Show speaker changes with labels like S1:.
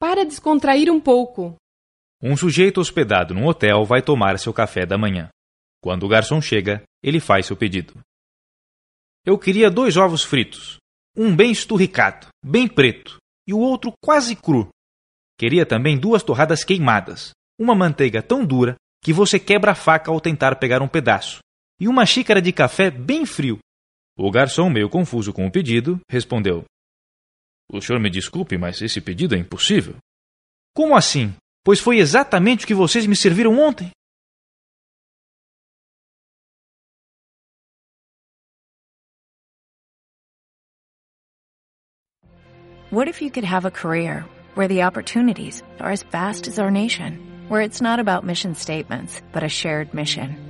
S1: Para descontrair um pouco.
S2: Um sujeito hospedado num hotel vai tomar seu café da manhã. Quando o garçom chega, ele faz seu pedido. Eu queria dois ovos fritos, um bem esturricado, bem preto, e o outro quase cru. Queria também duas torradas queimadas, uma manteiga tão dura que você quebra a faca ao tentar pegar um pedaço, e uma xícara de café bem frio. O garçom, meio confuso com o pedido, respondeu: O senhor me desculpe, mas esse pedido é impossível. Como assim? Pois foi exatamente o que vocês me serviram ontem.
S3: What if you could have a career where the opportunities are as vast as our nation, where it's not about mission statements, but a shared mission?